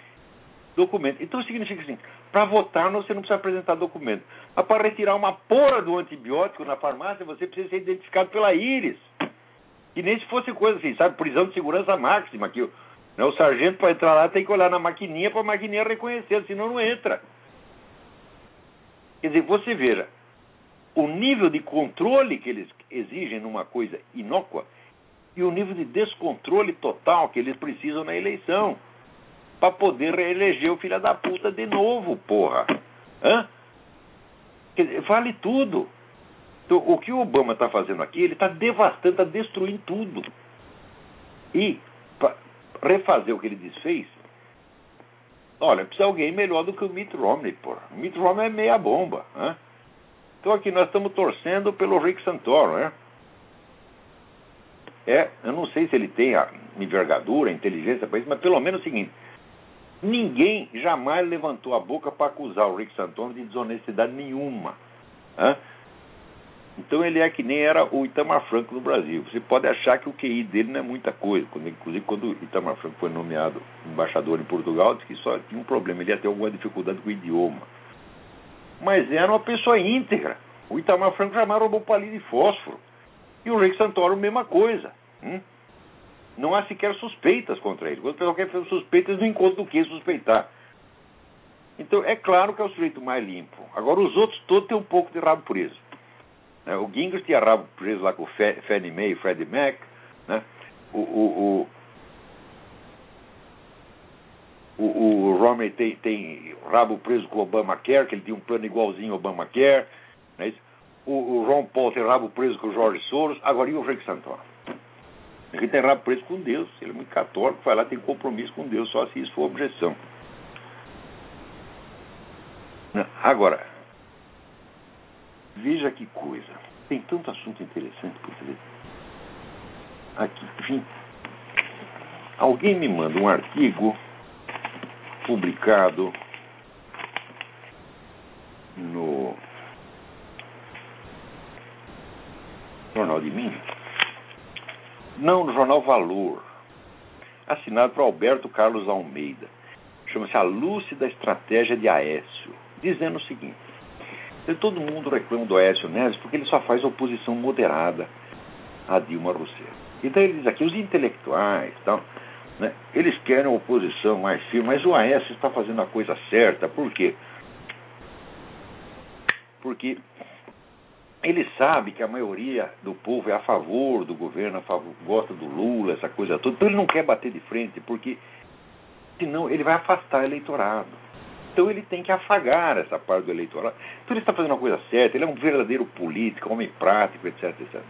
documento. Então significa assim, para votar você não precisa apresentar documento. Mas para retirar uma porra do antibiótico na farmácia, você precisa ser identificado pela íris. E nem se fosse coisa assim, sabe, prisão de segurança máxima, que né, o sargento para entrar lá tem que olhar na maquininha para a maquininha reconhecer, senão não entra. Quer dizer, você veja, o nível de controle que eles exigem numa coisa inócua e o nível de descontrole total que eles precisam na eleição para poder reeleger o filho da puta de novo, porra. Hã? Dizer, vale tudo. Então, o que o Obama está fazendo aqui, ele está devastando, está destruindo tudo. E, refazer o que ele desfez, olha, precisa alguém melhor do que o Mitt Romney, porra. O Mitt Romney é meia bomba. Né? Então aqui nós estamos torcendo pelo Rick Santoro, né? É, eu não sei se ele tem a envergadura, a inteligência para isso, mas pelo menos é o seguinte: ninguém jamais levantou a boca para acusar o Rick Santoro de desonestidade nenhuma. Né? Então ele é que nem era o Itamar Franco no Brasil. Você pode achar que o QI dele não é muita coisa. Quando, inclusive, quando o Itamar Franco foi nomeado embaixador em Portugal, disse que só tinha um problema, ele ia ter alguma dificuldade com o idioma. Mas era uma pessoa íntegra. O Itamar Franco jamais roubou palito de fósforo. E o Rick Santoro, mesma coisa. Hum? Não há sequer suspeitas contra ele. Quando o pessoal quer fazer suspeitas, não encontra do que suspeitar. Então, é claro que é o sujeito mais limpo. Agora, os outros todos têm um pouco de rabo preso. Né? O Gingrich tinha rabo preso lá com o Fannie Mae e Freddie Mac. Né? O, o, o, o, o Romney tem, tem rabo preso com o Obamacare, que ele tinha um plano igualzinho ao Obamacare. Né? O, o Ron Paul tem rabo preso com o Jorge Soros. Agora, e o Rick Santoro? Ele tem rabo preso com Deus. Ele é muito católico, vai lá, tem compromisso com Deus, só se isso for objeção. Agora, Veja que coisa. Tem tanto assunto interessante por fazer. Aqui, enfim. Alguém me manda um artigo publicado no Jornal de Minas. Não, no Jornal Valor. Assinado por Alberto Carlos Almeida. Chama-se A Lúcida Estratégia de Aécio. Dizendo o seguinte todo mundo reclama do Aécio Neves porque ele só faz oposição moderada a Dilma Rousseff. Então ele diz aqui, os intelectuais tal, né, eles querem oposição mais firme, mas o Aécio está fazendo a coisa certa. Por quê? Porque ele sabe que a maioria do povo é a favor do governo, favor, gosta do Lula, essa coisa toda. Então ele não quer bater de frente, porque senão ele vai afastar o eleitorado. Então ele tem que afagar essa parte do eleitorado. Então ele está fazendo a coisa certa, ele é um verdadeiro político, homem prático, etc, etc.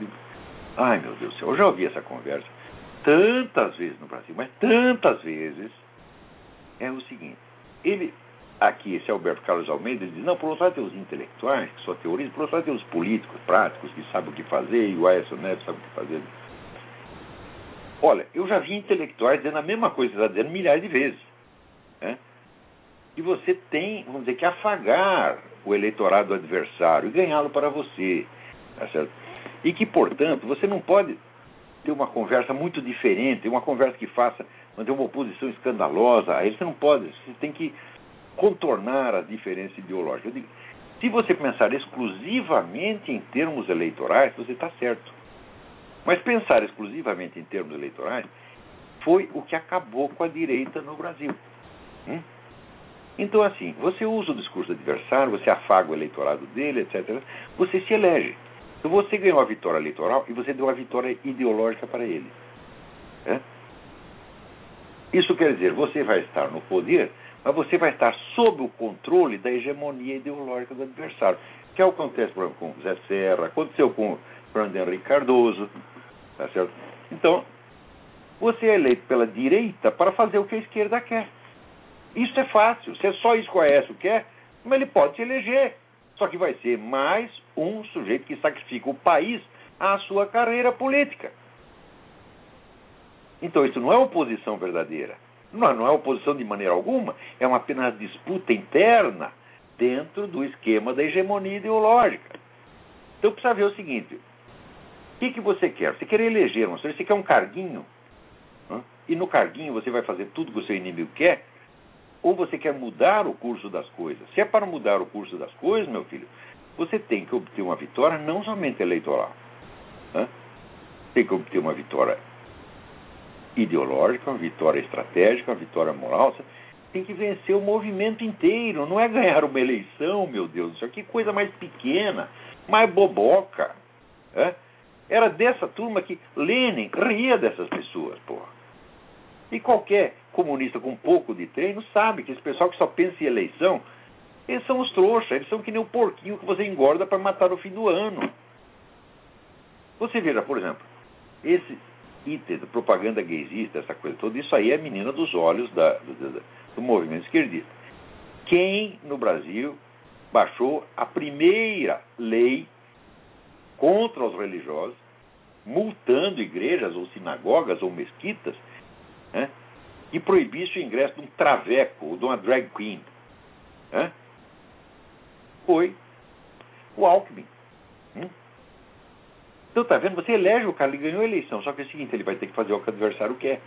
Ai meu Deus do céu, eu já ouvi essa conversa tantas vezes no Brasil, mas tantas vezes. É o seguinte, ele, aqui, esse Alberto Carlos Almeida, diz, não, por outro lado tem os intelectuais, que só teorizam, por outro lado tem os políticos práticos, que sabem o que fazer, e o Aécio Neves sabe o que fazer. Olha, eu já vi intelectuais dizendo a mesma coisa que está dizendo milhares de vezes. Né? E você tem, vamos dizer, que afagar o eleitorado adversário e ganhá-lo para você. Tá certo? E que, portanto, você não pode ter uma conversa muito diferente, uma conversa que faça manter uma oposição escandalosa. Aí você não pode, você tem que contornar as diferenças ideológicas. Digo, se você pensar exclusivamente em termos eleitorais, você está certo. Mas pensar exclusivamente em termos eleitorais foi o que acabou com a direita no Brasil. Hum? Então, assim, você usa o discurso adversário, você afaga o eleitorado dele, etc. Você se elege. Então, você ganhou a vitória eleitoral e você deu a vitória ideológica para ele. É? Isso quer dizer, você vai estar no poder, mas você vai estar sob o controle da hegemonia ideológica do adversário. Que é o que acontece, por exemplo, com Zé Serra, aconteceu com o Fernando Henrique Cardoso. Tá certo? Então, você é eleito pela direita para fazer o que a esquerda quer. Isso é fácil. Se é só isso que o Aécio quer, mas ele pode se eleger. Só que vai ser mais um sujeito que sacrifica o país à sua carreira política. Então isso não é oposição verdadeira. Não, não é oposição de maneira alguma. É uma apenas disputa interna dentro do esquema da hegemonia ideológica. Então precisa ver o seguinte: o que, que você quer? Você quer eleger um você quer um carguinho, e no carguinho você vai fazer tudo que o seu inimigo quer, ou você quer mudar o curso das coisas. Se é para mudar o curso das coisas, meu filho, você tem que obter uma vitória não somente eleitoral. Né? Tem que obter uma vitória ideológica, uma vitória estratégica, uma vitória moral. Você tem que vencer o movimento inteiro. Não é ganhar uma eleição, meu Deus do céu. Que coisa mais pequena, mais boboca. Né? Era dessa turma que Lenin ria dessas pessoas, porra. E qualquer comunista com um pouco de treino sabe que esse pessoal que só pensa em eleição, eles são os trouxas, eles são que nem o porquinho que você engorda para matar no fim do ano. Você veja, por exemplo, esse item de propaganda gaysista, essa coisa toda, isso aí é a menina dos olhos da, do, do movimento esquerdista. Quem no Brasil baixou a primeira lei contra os religiosos, multando igrejas ou sinagogas ou mesquitas, né, e proibisse o ingresso de um traveco ou de uma drag queen. Né, foi o Alckmin. Então, tá vendo? Você elege o cara, ele ganhou a eleição. Só que é o seguinte, ele vai ter que fazer o que o adversário quer.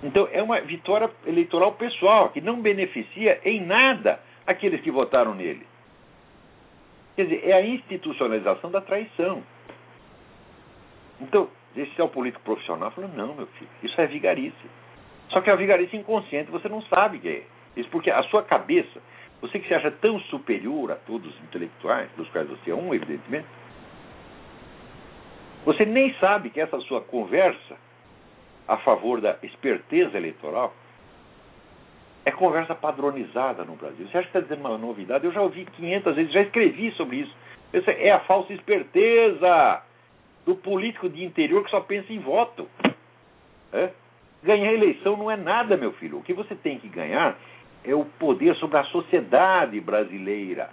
Então, é uma vitória eleitoral pessoal, que não beneficia em nada aqueles que votaram nele. Quer dizer, é a institucionalização da traição. Então, esse é o político profissional falando, não, meu filho, isso é vigarice. Só que é a vigarice inconsciente, você não sabe que é. Isso porque a sua cabeça, você que se acha tão superior a todos os intelectuais, dos quais você é um, evidentemente, você nem sabe que essa sua conversa a favor da esperteza eleitoral é conversa padronizada no Brasil. Você acha que está dizendo uma novidade? Eu já ouvi 500 vezes, já escrevi sobre isso. Essa é a falsa esperteza do político de interior que só pensa em voto. É? Ganhar eleição não é nada, meu filho. O que você tem que ganhar é o poder sobre a sociedade brasileira.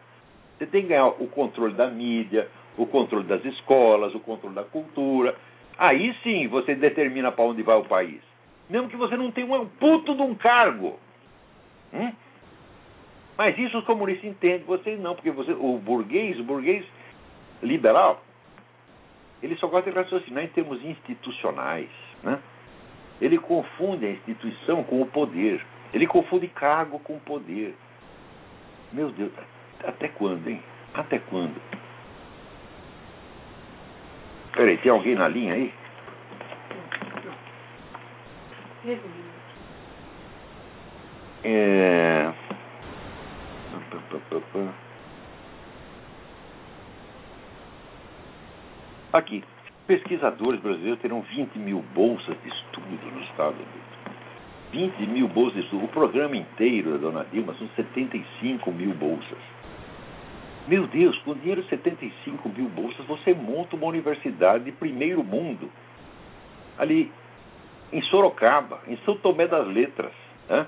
Você tem que ganhar o controle da mídia, o controle das escolas, o controle da cultura. Aí sim você determina para onde vai o país. Mesmo que você não tenha um puto de um cargo. Hum? Mas isso os comunistas entendem, vocês não, porque você, o burguês, o burguês liberal, ele só gosta de raciocinar em termos institucionais. Né? Ele confunde a instituição com o poder. Ele confunde cargo com poder. Meu Deus, até quando, hein? Até quando? Peraí, tem alguém na linha aí? É... Aqui, pesquisadores brasileiros terão 20 mil bolsas de estudo nos Estados Unidos. 20 mil bolsas de estudo. O programa inteiro da Dona Dilma são 75 mil bolsas. Meu Deus, com dinheiro de 75 mil bolsas, você monta uma universidade de primeiro mundo. Ali em Sorocaba, em São Tomé das Letras. Né?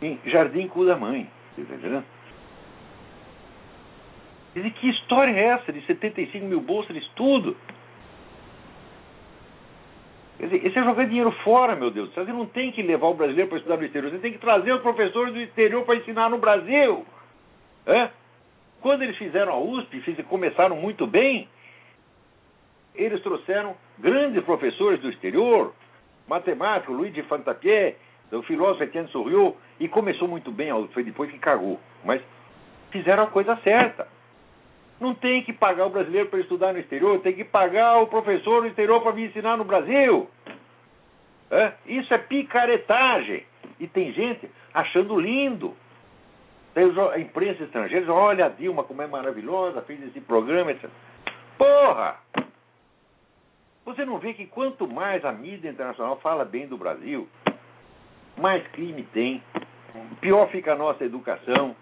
Em Jardim Cu da Mãe. Tá entendendo? Dizer, que história é essa de 75 mil bolsas de estudo? Quer dizer, esse é jogar dinheiro fora, meu Deus. Você não tem que levar o brasileiro para estudar no exterior, você tem que trazer os professores do exterior para ensinar no Brasil. É? Quando eles fizeram a USP, fiz, começaram muito bem, eles trouxeram grandes professores do exterior, matemático, Luiz de Fantapié, o filósofo Etienne Souriau, e começou muito bem, foi depois que cagou. Mas fizeram a coisa certa. Não tem que pagar o brasileiro para estudar no exterior, tem que pagar o professor no exterior para vir ensinar no Brasil. É? Isso é picaretagem. E tem gente achando lindo. A imprensa estrangeira diz, olha a Dilma como é maravilhosa, fez esse programa, etc. Porra! Você não vê que quanto mais a mídia internacional fala bem do Brasil, mais crime tem, pior fica a nossa educação,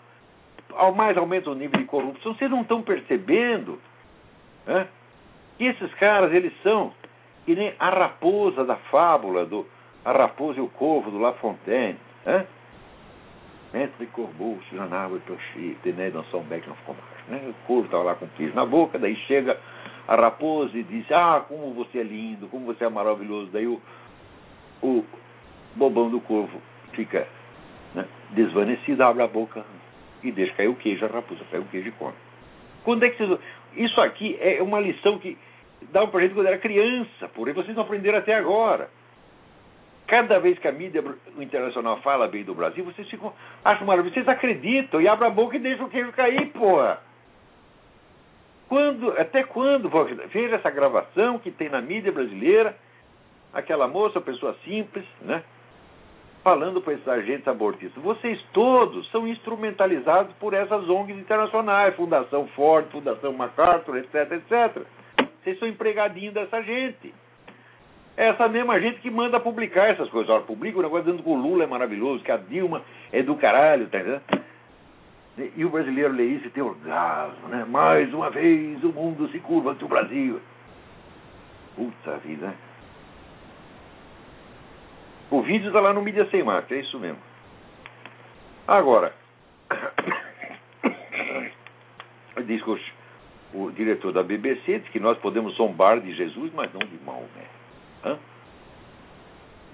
ao mais aumenta o nível de corrupção. Vocês não estão percebendo né, que esses caras, eles são que nem a raposa da fábula, do, a raposa e o corvo do La Fontaine. Né? Entre Corbeau, Sujanava e Toshi, Tené, dans son bec, não ficou mais. Né? O corvo estava lá com o queijo na boca, daí chega a raposa e diz: Ah, como você é lindo, como você é maravilhoso. Daí o, o bobão do corvo fica né, desvanecido, abre a boca, e deixa cair o queijo, a raposa pega o queijo e come. Quando é que vocês... Isso aqui é uma lição que dava pra gente quando era criança, porém vocês não aprenderam até agora. Cada vez que a mídia internacional fala bem do Brasil, vocês ficam, acham maravilhoso, vocês acreditam e abrem a boca e deixam o queijo cair, porra. Quando, até quando? Veja essa gravação que tem na mídia brasileira, aquela moça, pessoa simples, né? falando para esses agentes abortistas, vocês todos são instrumentalizados por essas ONGs internacionais, Fundação Ford, Fundação MacArthur, etc, etc. Vocês são empregadinhos dessa gente. É essa mesma gente que manda publicar essas coisas. Olha, publica o negócio dizendo que o Lula é maravilhoso, que a Dilma é do caralho, tá entendendo? E o brasileiro lê isso e tem orgasmo, né? Mais uma vez o mundo se curva ante o Brasil. Puta vida. O vídeo está lá no Mídia Sem Máscara, é isso mesmo. Agora, diz que o, o, diretor da BBC diz que nós podemos zombar de Jesus, mas não de Maomé. Hã?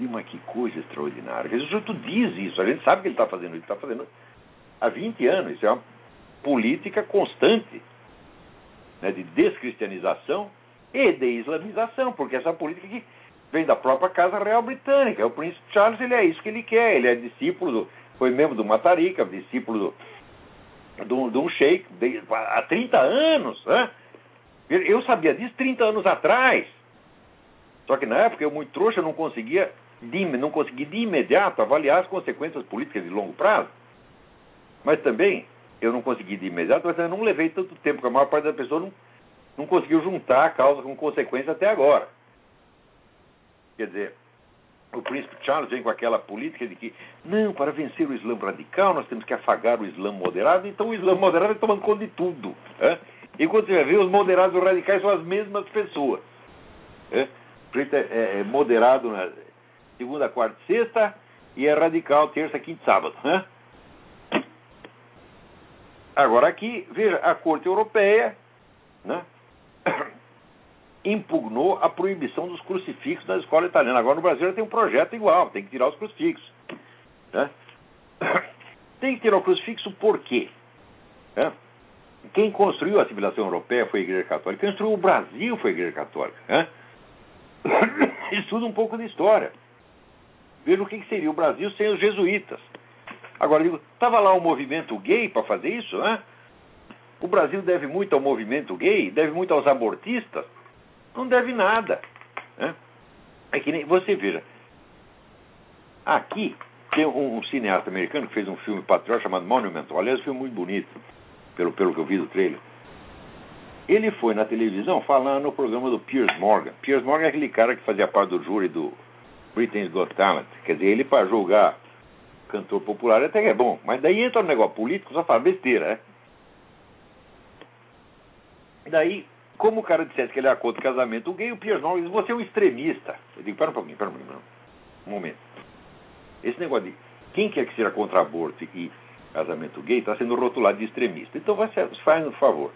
E uma que coisa extraordinária. Jesus tu diz isso, a gente sabe que ele está fazendo isso, está fazendo há 20 anos. Isso é uma política constante né, de descristianização e de islamização, porque essa política que vem da própria Casa Real Britânica. O príncipe Charles ele é isso que ele quer. Ele é discípulo, do, foi membro do Matarica, discípulo do, do, do sheik de, há 30 anos. Né? Eu sabia disso 30 anos atrás. Só que na época eu, muito trouxa, não conseguia de, não consegui de imediato avaliar as consequências políticas de longo prazo. Mas também eu não consegui de imediato, mas eu não levei tanto tempo, porque a maior parte das pessoas não, não conseguiu juntar a causa com consequência até agora. Quer dizer, o príncipe Charles vem com aquela política de que, não, para vencer o Islã radical, nós temos que afagar o Islã moderado, então o Islã moderado é tomando conta de tudo. É? E quando você vai ver, os moderados e os radicais são as mesmas pessoas. É? Preto é, é, é, moderado na segunda, quarta e sexta, e é radical terça, quinta e sábado. Né? Agora aqui, veja, a Corte Europeia né, impugnou a proibição dos crucifixos na escola italiana. Agora no Brasil já tem um projeto igual, tem que tirar os crucifixos. Né? Tem que tirar o crucifixo por quê? Né? Quem construiu a civilização europeia foi a Igreja Católica. Quem construiu o Brasil foi a Igreja Católica. Né? Estuda um pouco de história. Veja o que seria o Brasil sem os jesuítas. Agora, digo, estava lá o um movimento gay para fazer isso, né? O Brasil deve muito ao movimento gay, deve muito aos abortistas. Não deve nada. Né? É que nem, você veja, aqui tem um, um, cineasta americano que fez um filme patriota chamado Monumental. Aliás, um filme muito bonito, pelo, pelo que eu vi do trailer. Ele foi na televisão falando no programa do Piers Morgan. Piers Morgan é aquele cara que fazia parte do júri do Britain's Got Talent. Quer dizer, ele para julgar cantor popular até que é bom. Mas daí entra no negócio político, só fala besteira, né? Daí como o cara dissesse que ele é contra o casamento gay, o Piers Morgan diz, você é um extremista. Eu digo, pera um pouquinho, pera um pouquinho, um momento. Esse negócio de quem quer que seja contra aborto e casamento gay está sendo rotulado de extremista. Então você faz um favor.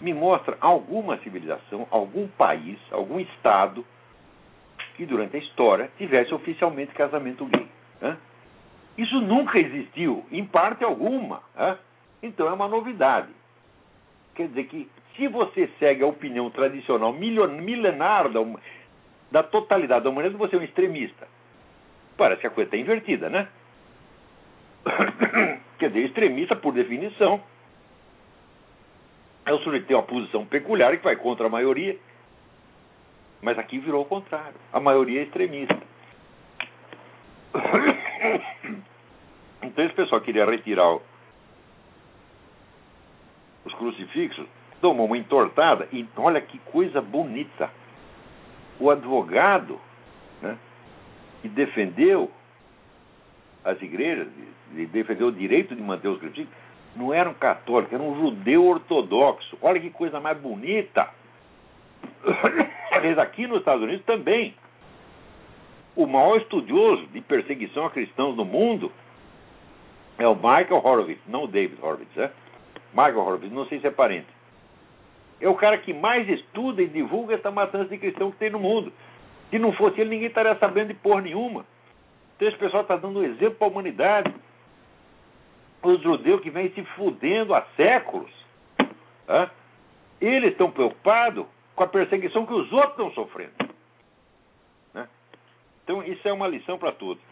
Me mostra alguma civilização, algum país, algum estado que durante a história tivesse oficialmente casamento gay. Né? Isso nunca existiu, em parte alguma. Né? Então é uma novidade. Quer dizer que se você segue a opinião tradicional milenar da, da totalidade da humanidade, você é um extremista. Parece que a coisa está invertida, né? Quer dizer, extremista, por definição, é o sujeito que tem uma posição peculiar que vai contra a maioria. Mas aqui virou o contrário. A maioria é extremista. Então esse pessoal queria retirar os crucifixos tomou uma entortada e olha que coisa bonita. O advogado né, que defendeu as igrejas, e defendeu o direito de manter os crucifixos, não era um católico, era um judeu ortodoxo. Olha que coisa mais bonita. Aliás, aqui nos Estados Unidos também. O maior estudioso de perseguição a cristãos no mundo é o Michael Horowitz, não o David Horowitz, é? Michael Horowitz, não sei se é parente é o cara que mais estuda e divulga essa matança de cristão que tem no mundo. Se não fosse ele, ninguém estaria sabendo de porra nenhuma. Então esse pessoal está dando um exemplo para a humanidade. Os judeus que vêm se fudendo há séculos. Tá? Eles estão preocupados com a perseguição que os outros estão sofrendo. Né? Então isso é uma lição para todos.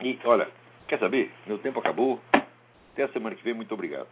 E olha, quer saber? Meu tempo acabou. Até a semana que vem, muito obrigado.